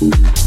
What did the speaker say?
Thank